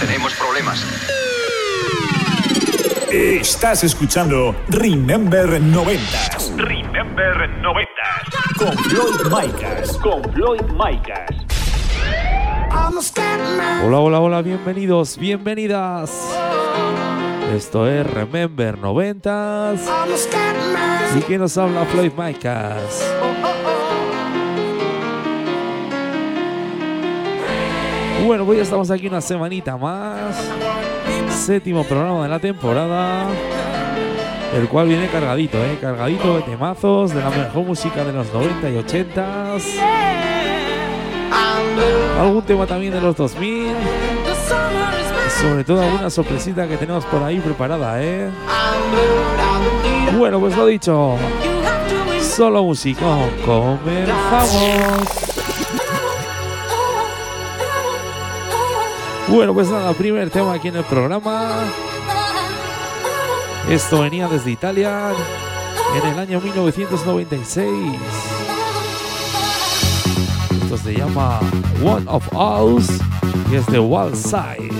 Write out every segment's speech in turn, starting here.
Tenemos problemas. Estás escuchando Remember 90 Remember 90. con Floyd Micas. Con Floyd Micas. Hola, hola, hola, bienvenidos, bienvenidas. Esto es Remember 90 y que nos habla Floyd Micas. Bueno, pues ya estamos aquí una semanita más. Séptimo programa de la temporada. El cual viene cargadito, ¿eh? Cargadito de temazos, de la mejor música de los 90 y 80 Algún tema también de los 2000. Sobre todo alguna sorpresita que tenemos por ahí preparada, ¿eh? Bueno, pues lo dicho. Solo música. Comenzamos. Bueno, pues nada, primer tema aquí en el programa. Esto venía desde Italia en el año 1996. Esto se llama One of Us y es de Wild Side.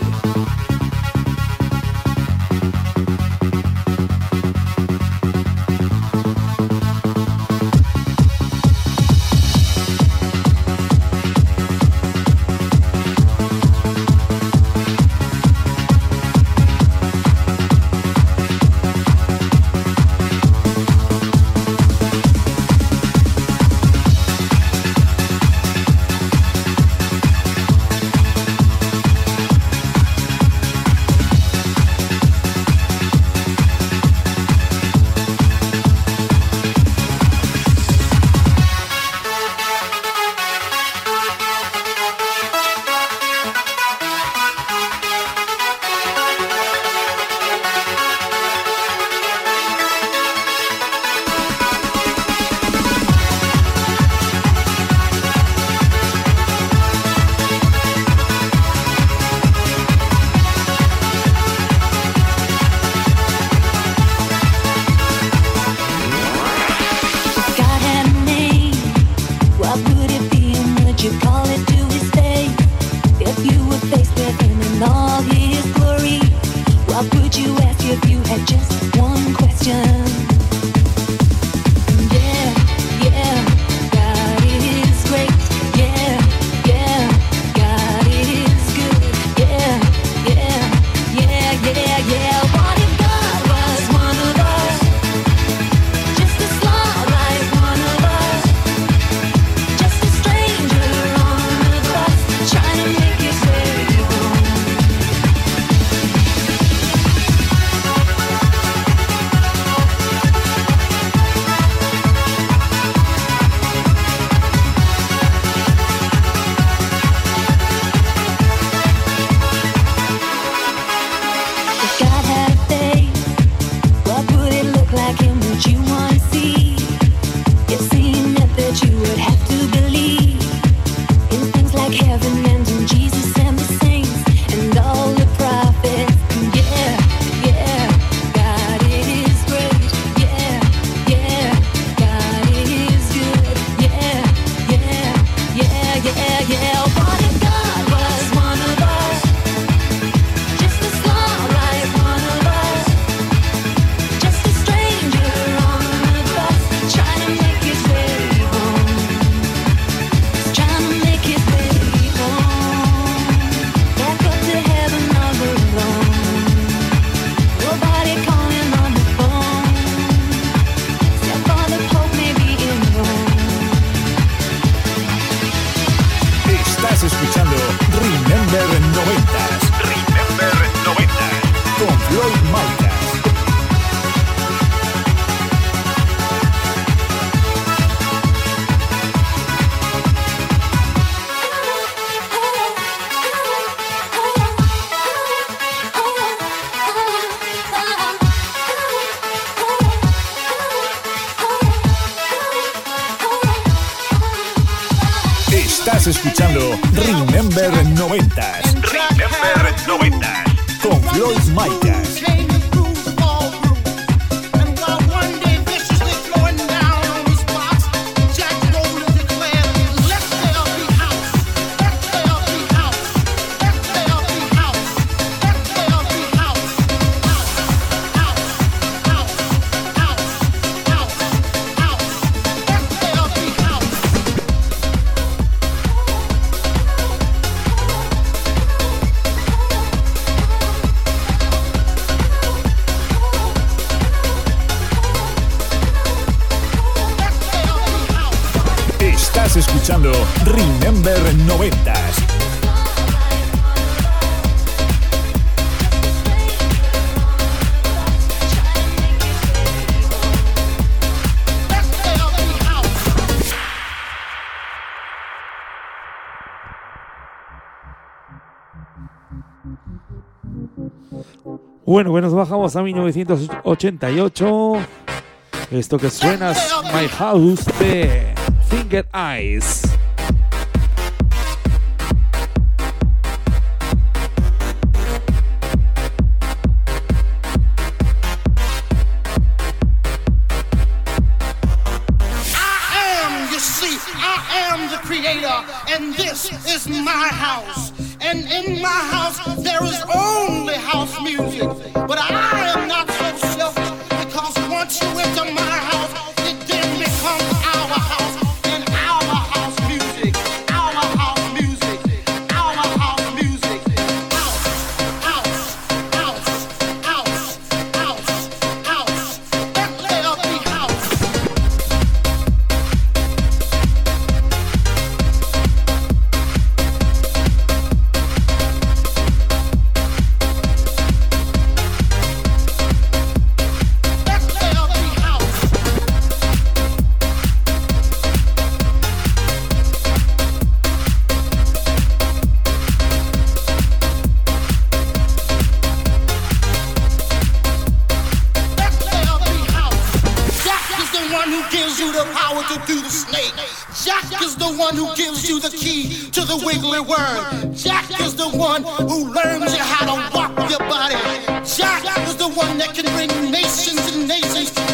escuchando Remember 90s. Bueno, que nos bajamos a 1988. Esto que suena es My House de Finger Eyes. and this is my house. And in my house, there is only house music. But I am not so selfish because once you enter my house, Jack is the one who learns you how to walk your body. Jack is the one that can bring nations and nations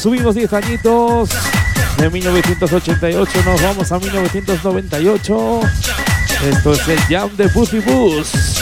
subimos 10 añitos. De 1988 nos vamos a 1998. Esto es el Jam de Pussy Bus.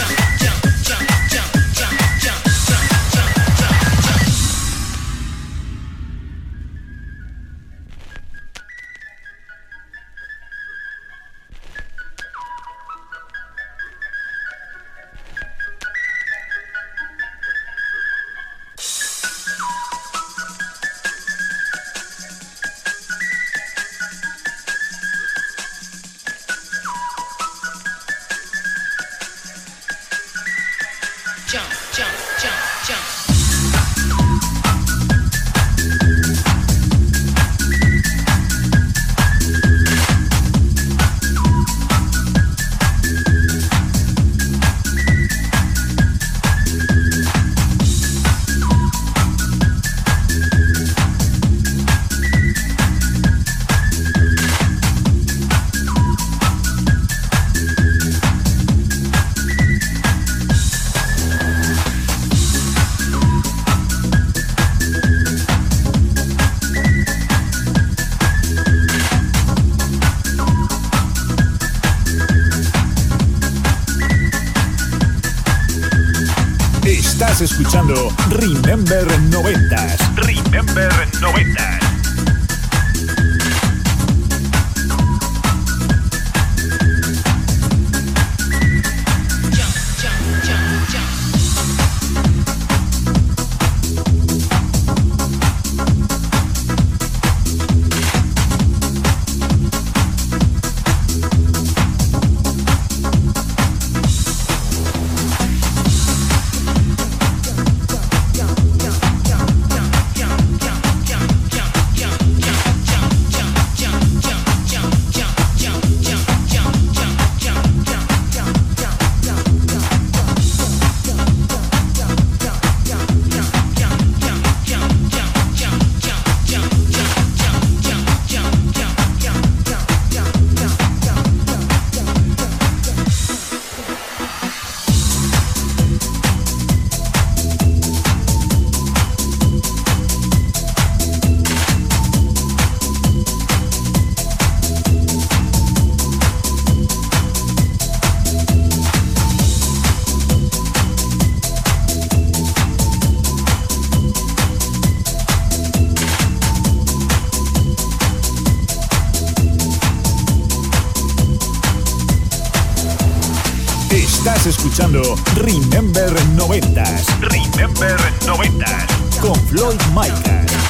Estás escuchando Remember 90s. Remember 90s. Con Floyd Micas.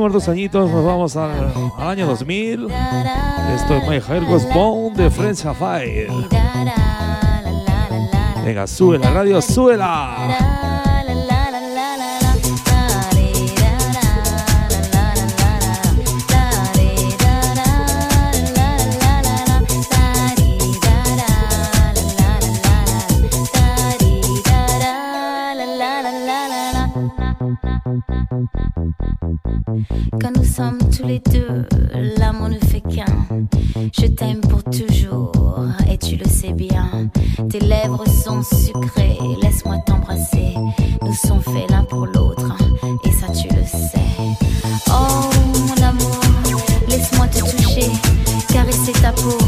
Seguimos dos añitos, nos vamos al, al año 2000. Esto es My Hair Was Bone de French Fire. Venga, súbela, radio, súbela. Quand nous sommes tous les deux, l'amour ne fait qu'un. Je t'aime pour toujours et tu le sais bien. Tes lèvres sont sucrées, laisse-moi t'embrasser. Nous sommes faits l'un pour l'autre et ça tu le sais. Oh mon amour, laisse-moi te toucher, caresser ta peau.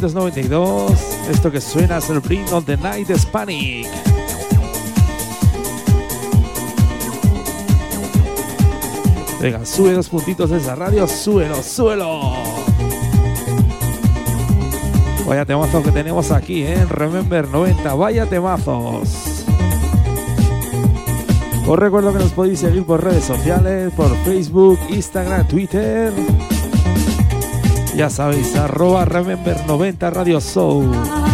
1992. Esto que suena es el Bring of the Night Hispanic. Venga, sube dos puntitos de esa radio, súbelo, súbelo. Vaya temazos que tenemos aquí, ¿eh? Remember 90, vaya temazos. Os recuerdo que nos podéis seguir por redes sociales, por Facebook, Instagram, Twitter. Ya sabéis, arroba Remember 90 Radio Show.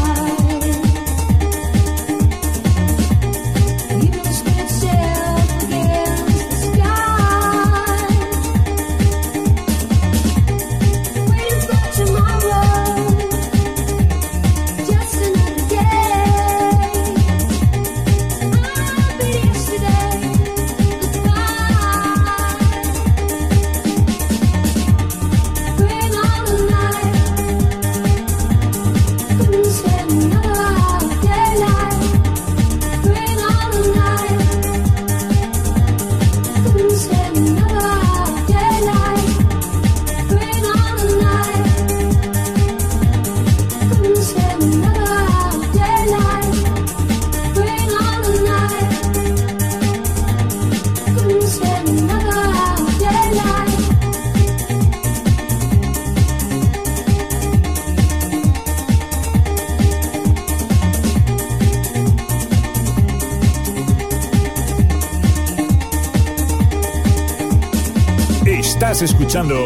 Escuchando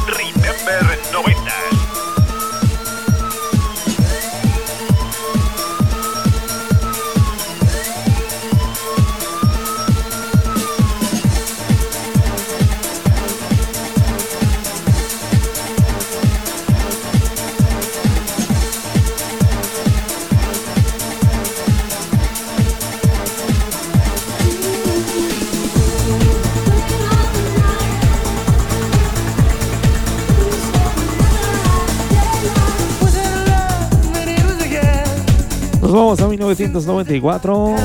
1994.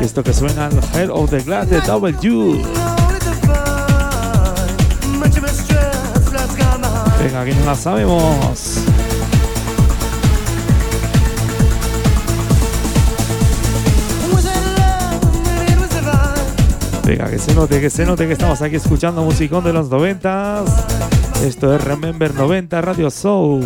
Y esto que suena al Hell of the Glass de Double W. Venga, que no la sabemos. Venga, que se note, que se note que estamos aquí escuchando musicón de los 90. Esto es Remember 90 Radio Show.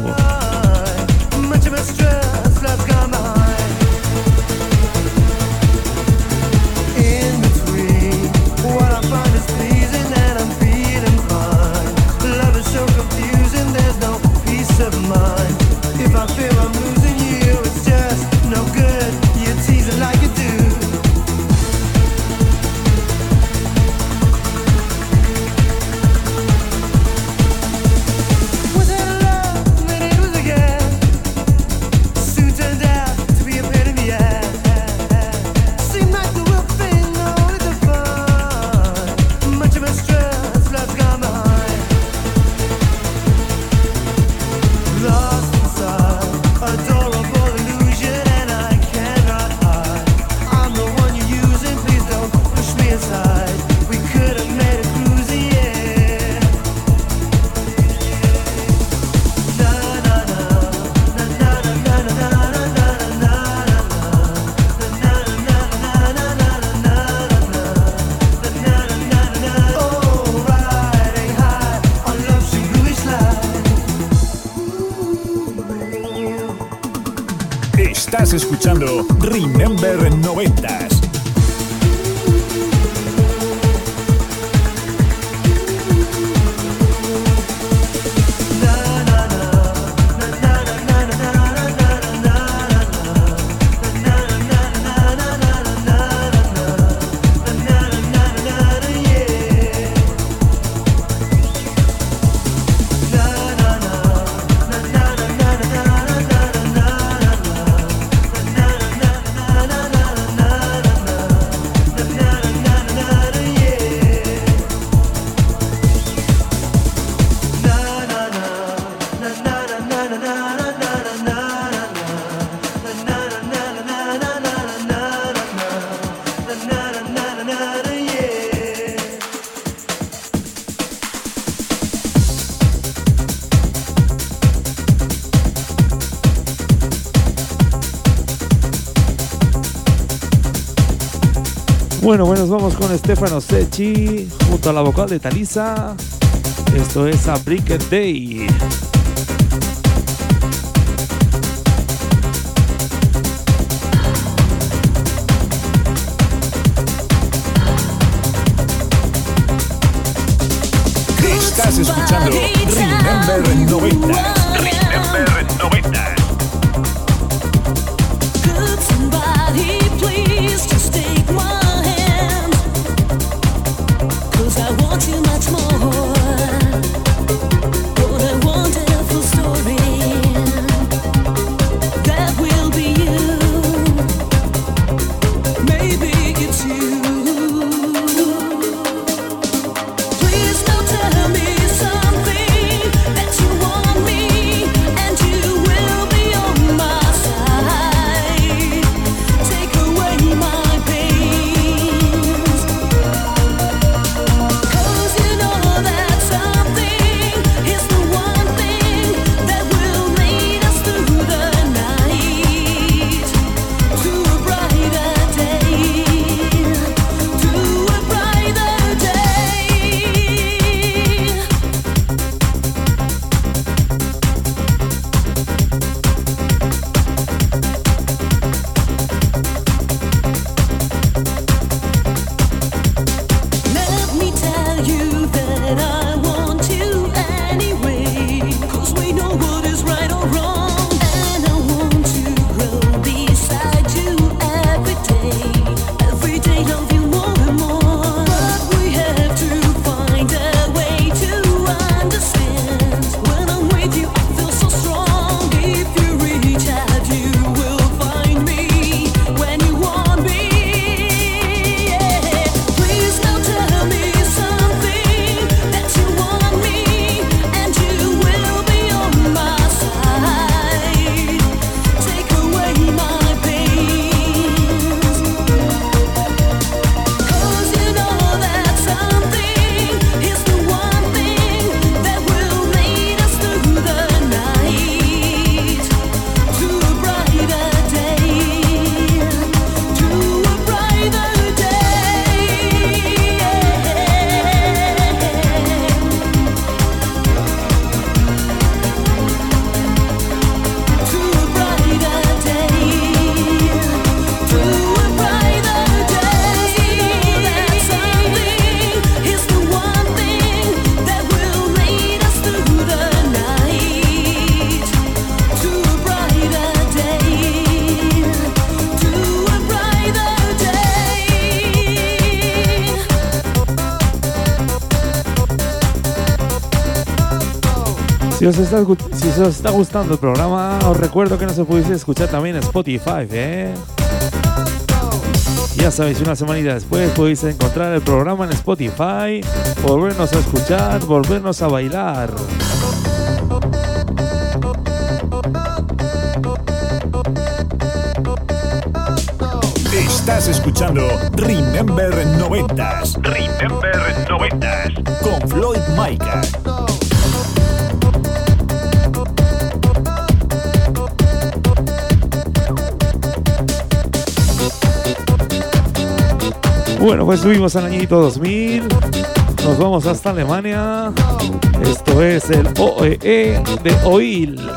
nos vamos con Stefano Secchi junto a la vocal de Talisa. Esto es A Brick Day. Os, está, si os está gustando el programa, os recuerdo que nos podéis escuchar también en Spotify, ¿eh? Ya sabéis, una semanita después podéis encontrar el programa en Spotify, volvernos a escuchar, volvernos a bailar. Estás escuchando Remember 90s Remember 90s. con Floyd Micah. Bueno, pues subimos al añito 2000, nos vamos hasta Alemania. Esto es el OEE de Oil.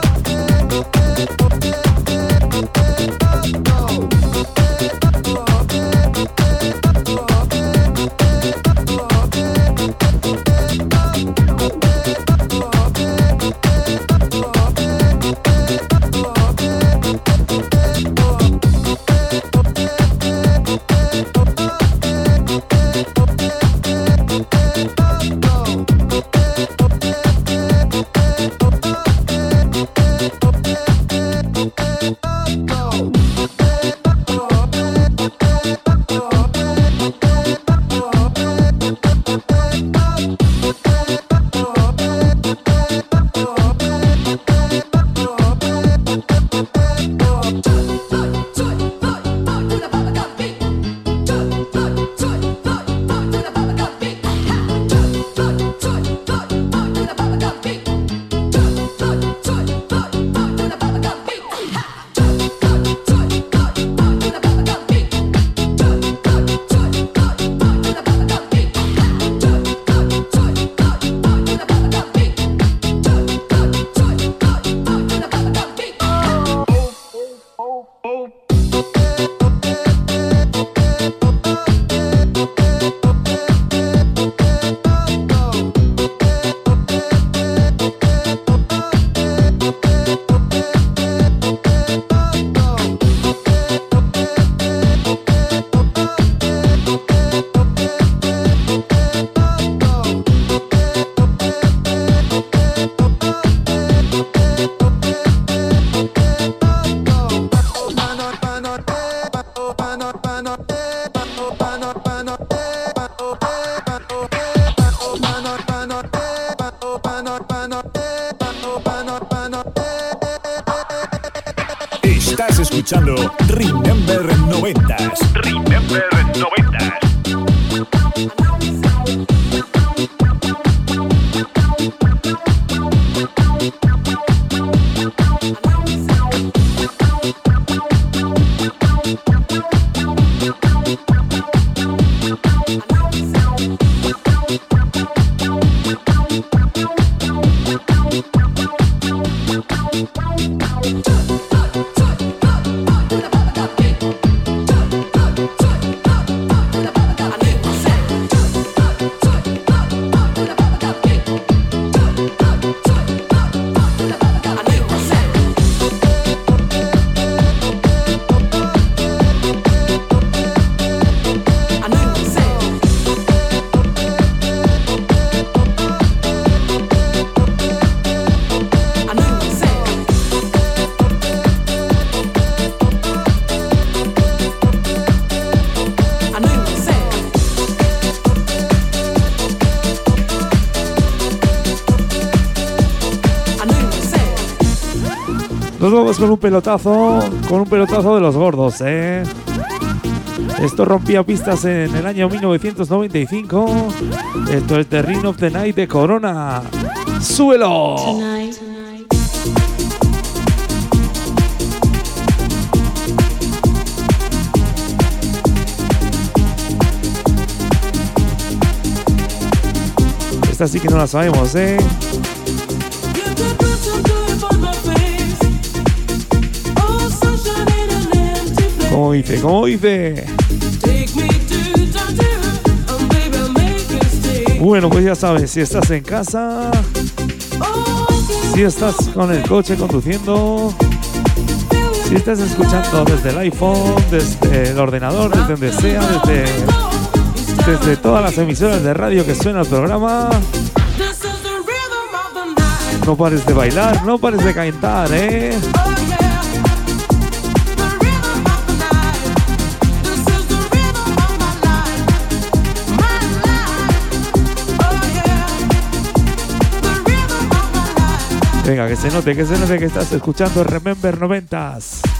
Remember 90s Remember 90s. Con un pelotazo, con un pelotazo de los gordos, ¿eh? Esto rompía pistas en el año 1995. Esto es The Ring of the Night de Corona. ¡Súbelo! Esta sí que no la sabemos, ¿eh? ¿Cómo dice? ¿Cómo dice? Bueno, pues ya sabes, si estás en casa, si estás con el coche conduciendo, si estás escuchando desde el iPhone, desde el ordenador, desde donde sea, desde, desde todas las emisoras de radio que suena el programa, no pares de bailar, no pares de cantar, ¿eh? Venga, que se note, que se note que estás escuchando Remember 90s.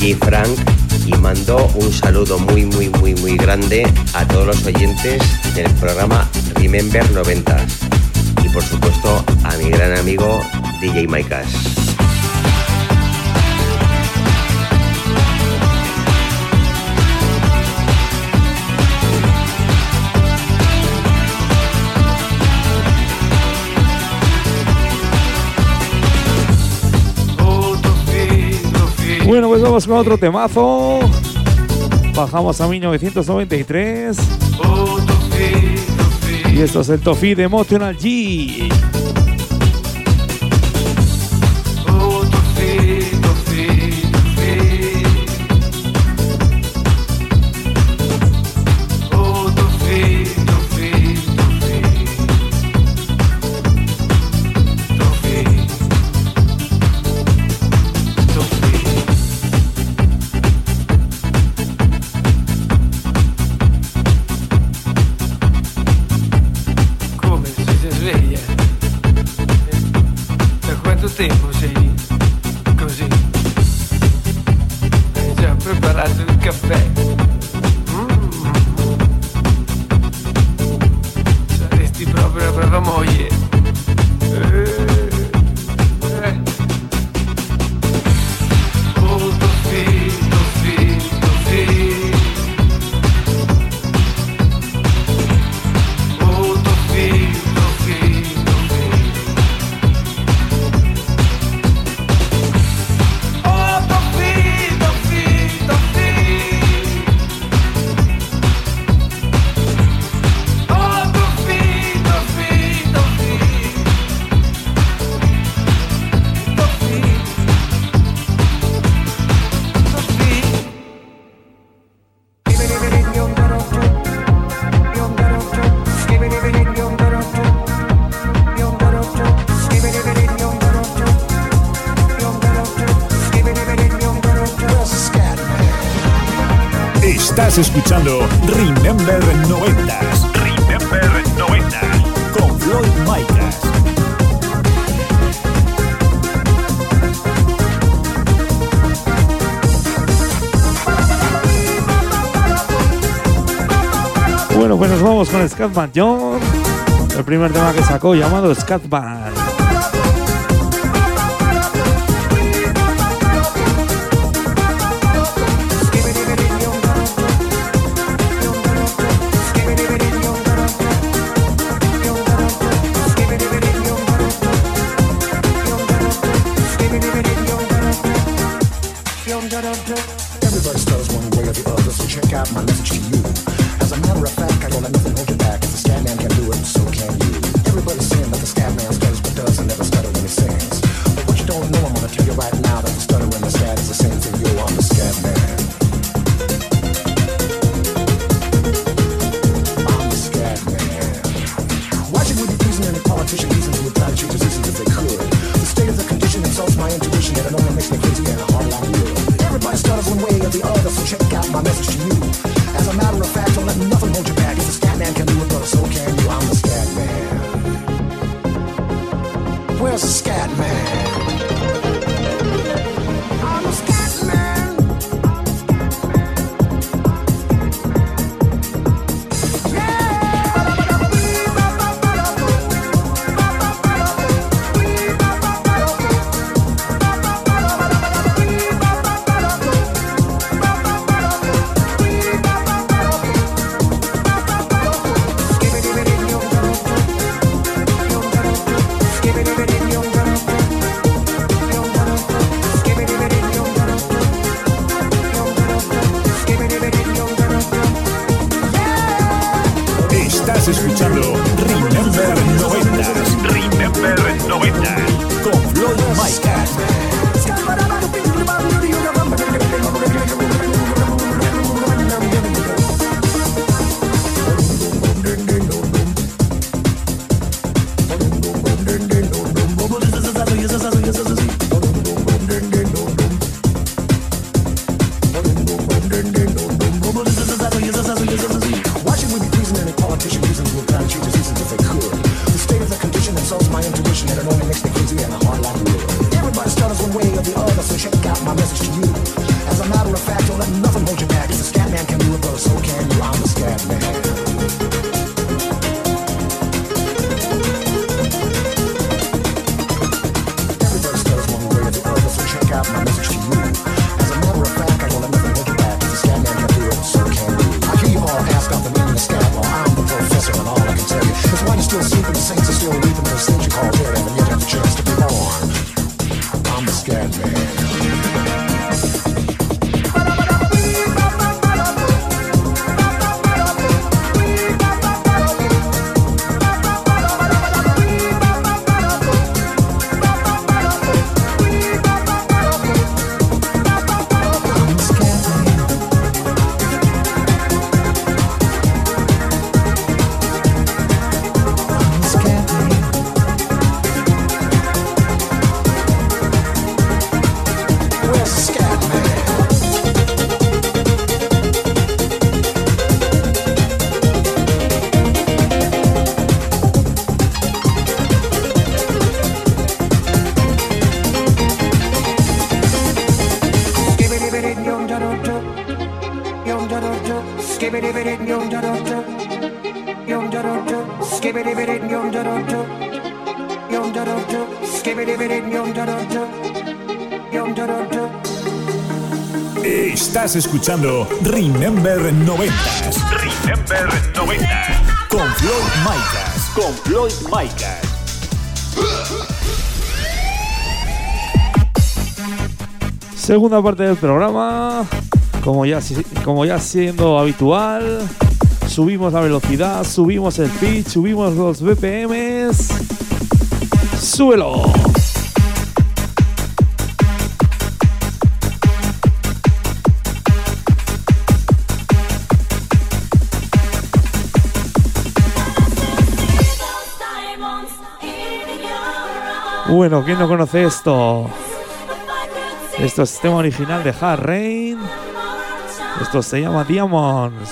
DJ Frank y mando un saludo muy muy muy muy grande a todos los oyentes del programa Remember 90 y por supuesto a mi gran amigo DJ Micas. Bueno, pues vamos con otro temazo. Bajamos a 1993. Y esto es el Tofi de Emotional G. El primer tema que sacó llamado Scatman. Escuchando Remember 90 Remember 90. con Floyd Micas. Con Floyd Micas. Segunda parte del programa. Como ya, si- como ya siendo habitual, subimos la velocidad, subimos el pitch, subimos los BPMs. ¡Súbelo! Bueno, ¿quién no conoce esto? Esto es tema original de Hard Rain. Esto se llama Diamonds.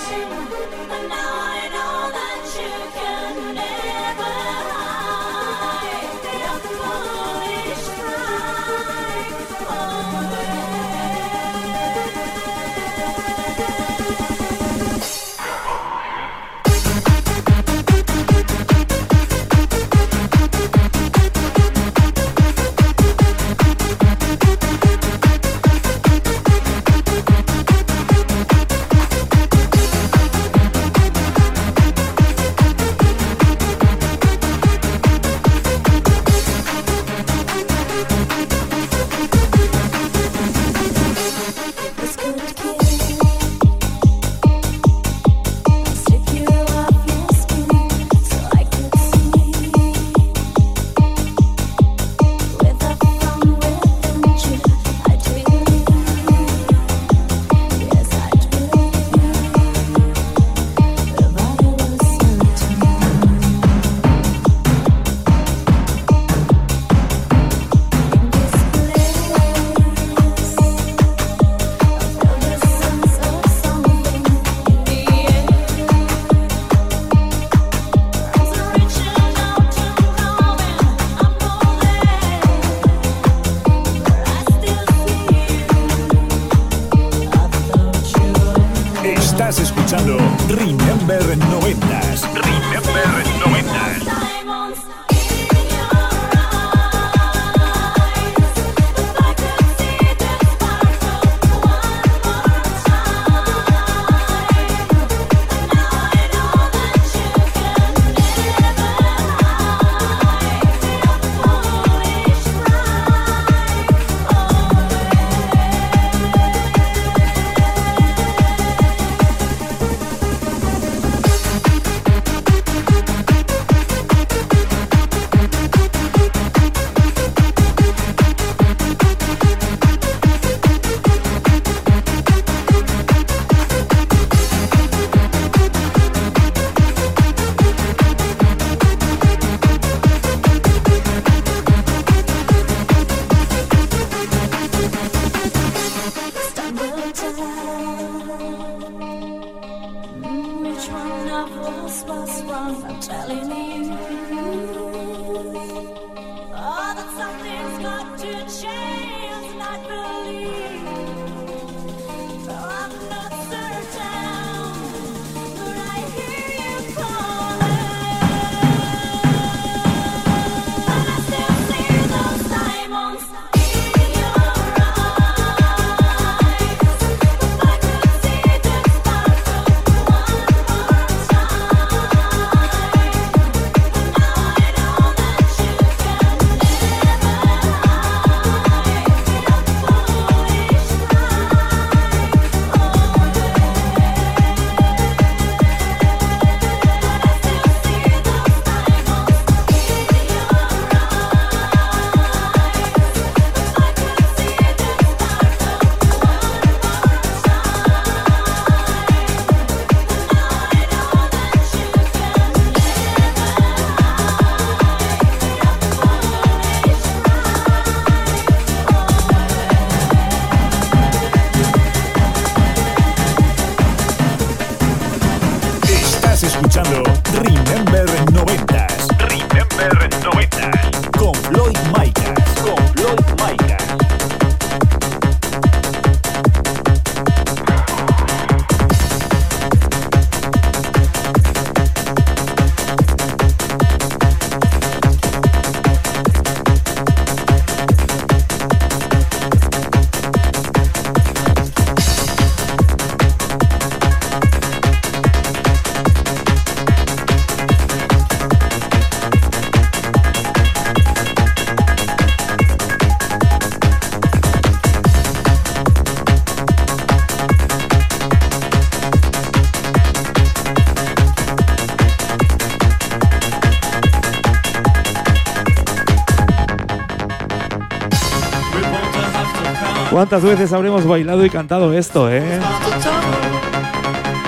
¿Cuántas veces habremos bailado y cantado esto, eh?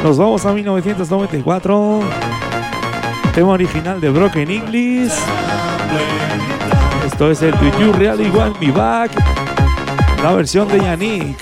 Nos vamos a 1994. Tema original de Broken English. Esto es el Do You Really Want Me Back. La versión de Yannick.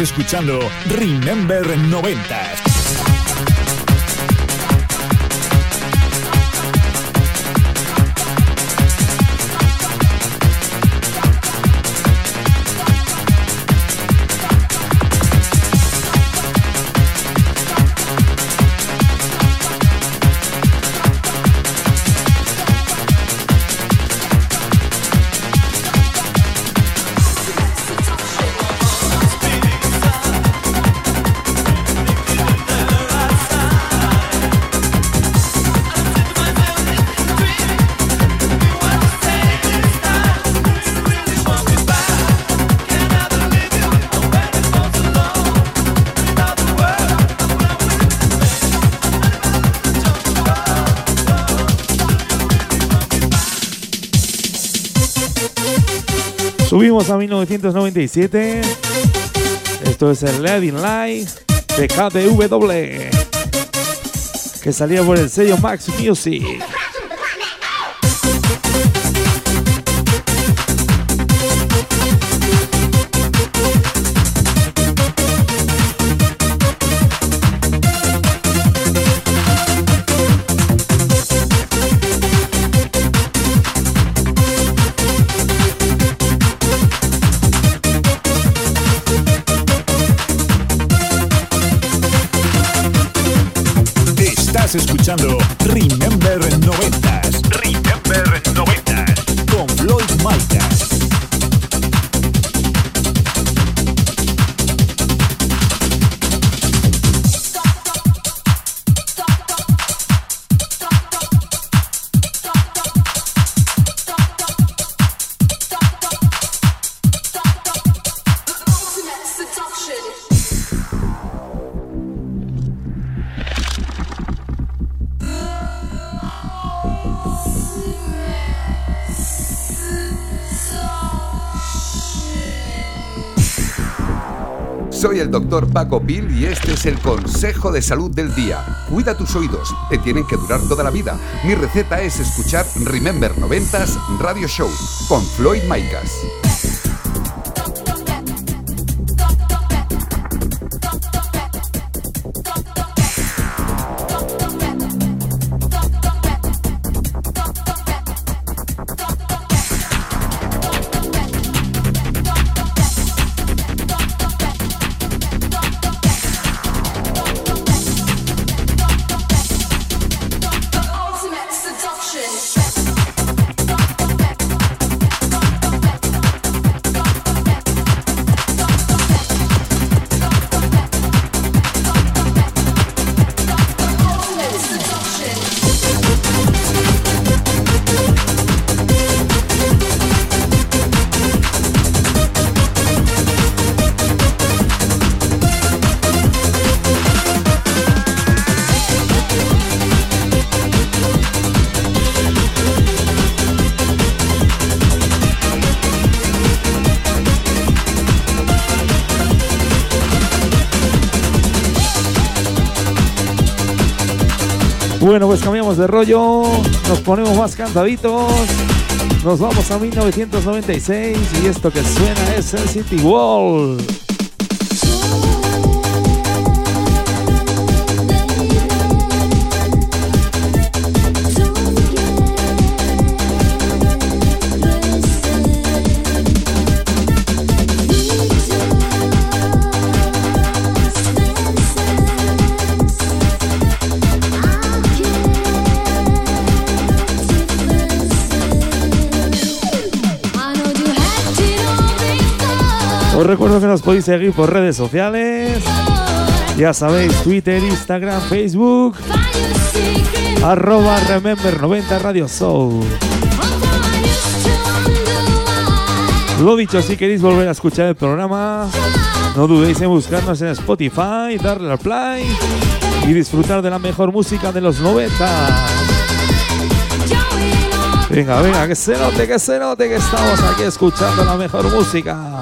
Escuchando Remember 90s. A 1997. Esto es el Living Live de KTW. Que salía por el sello Max Music. Escuchando Paco Pil y este es el consejo de salud del día. Cuida tus oídos, te tienen que durar toda la vida. Mi receta es escuchar Remember 90s Radio Show con Floyd Micas. Bueno, pues cambiamos de rollo, nos ponemos más cantaditos. Nos vamos a 1996 y esto que suena es el City Wall. Os recuerdo que nos podéis seguir por redes sociales. Ya sabéis, Twitter, Instagram, Facebook. Arroba Remember 90 Radio Show. Lo dicho, si queréis volver a escuchar el programa, no dudéis en buscarnos en Spotify, darle al play y disfrutar de la mejor música de los 90. Venga, venga, que se note, que se note que estamos aquí escuchando la mejor música.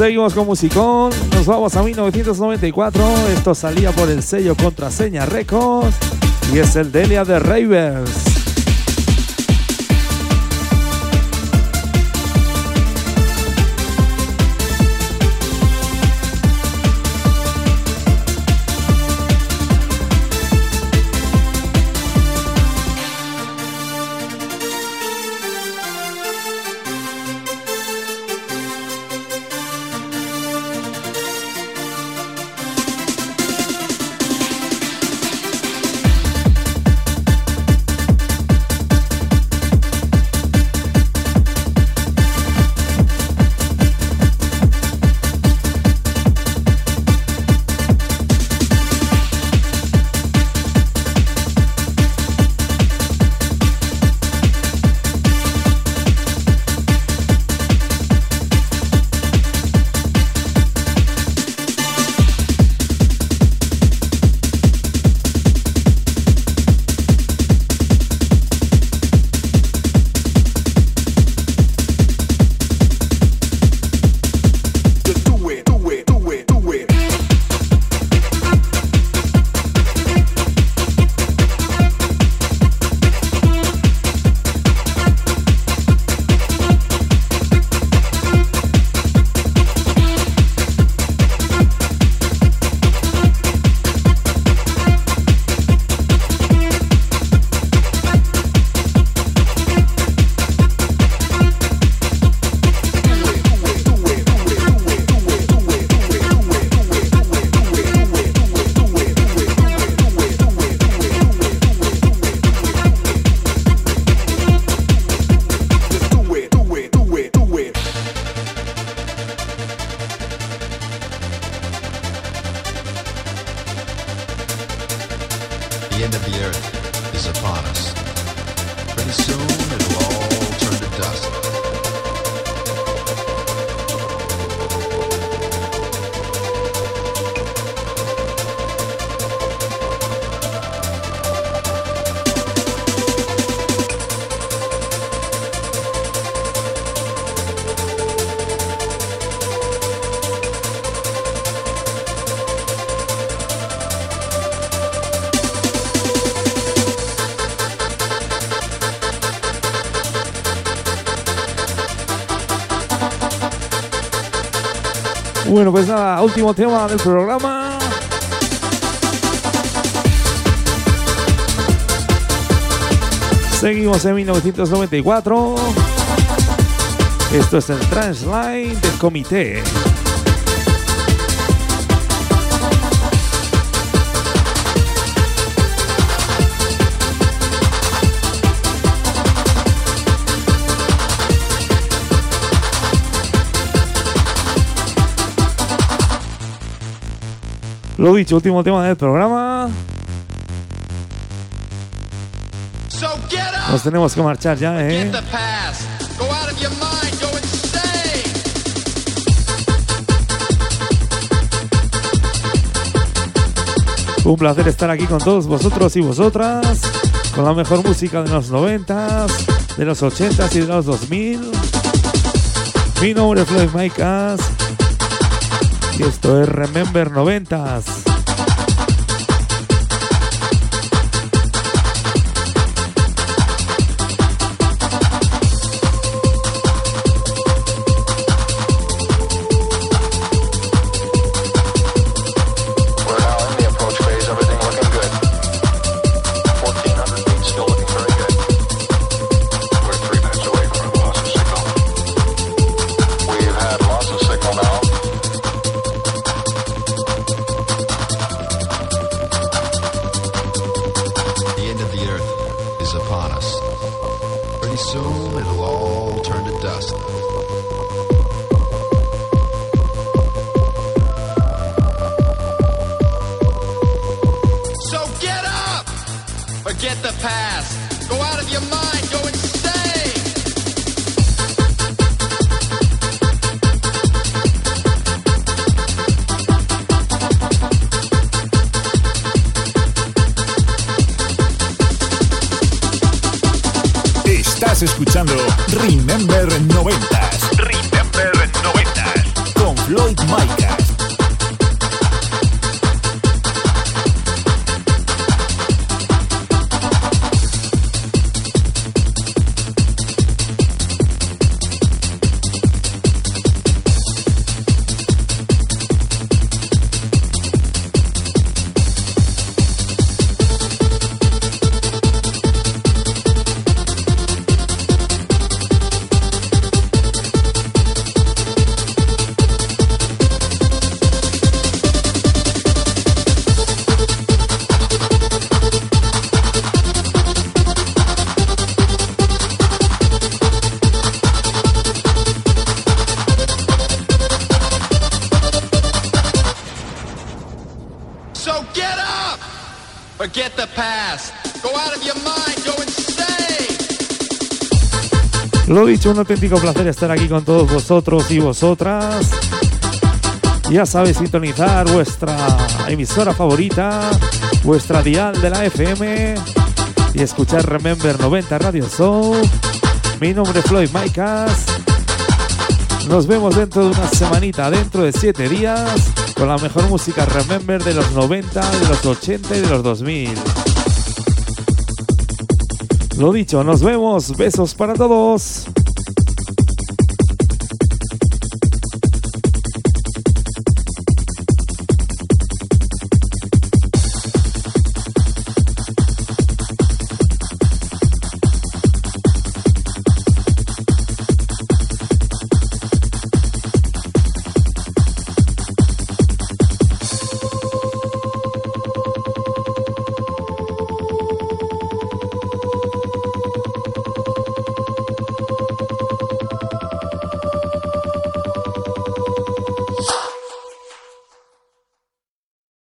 Seguimos con musicón. Nos vamos a 1994. Esto salía por el sello Contraseña Records. Y es el Delia de Ravers. Pues nada, último tema del programa. Seguimos en 1994. Esto es el Transline del Comité. Lo dicho, último tema del programa. Nos tenemos que marchar ya, ¿eh? Un placer estar aquí con todos vosotros y vosotras, con la mejor música de los 90, de los 80 y de los 2000. Mi nombre es Floyd Maicas esto es Remember 90s. Dicho, un auténtico placer estar aquí con todos vosotros y vosotras. Ya sabéis sintonizar vuestra emisora favorita, vuestra dial de la FM y escuchar Remember 90 Radio Show. Mi nombre es Floyd Maicas. Nos vemos dentro de una semanita, dentro de siete días, con la mejor música Remember de los 90, de los 80 y de los 2000. Lo dicho, nos vemos. Besos para todos.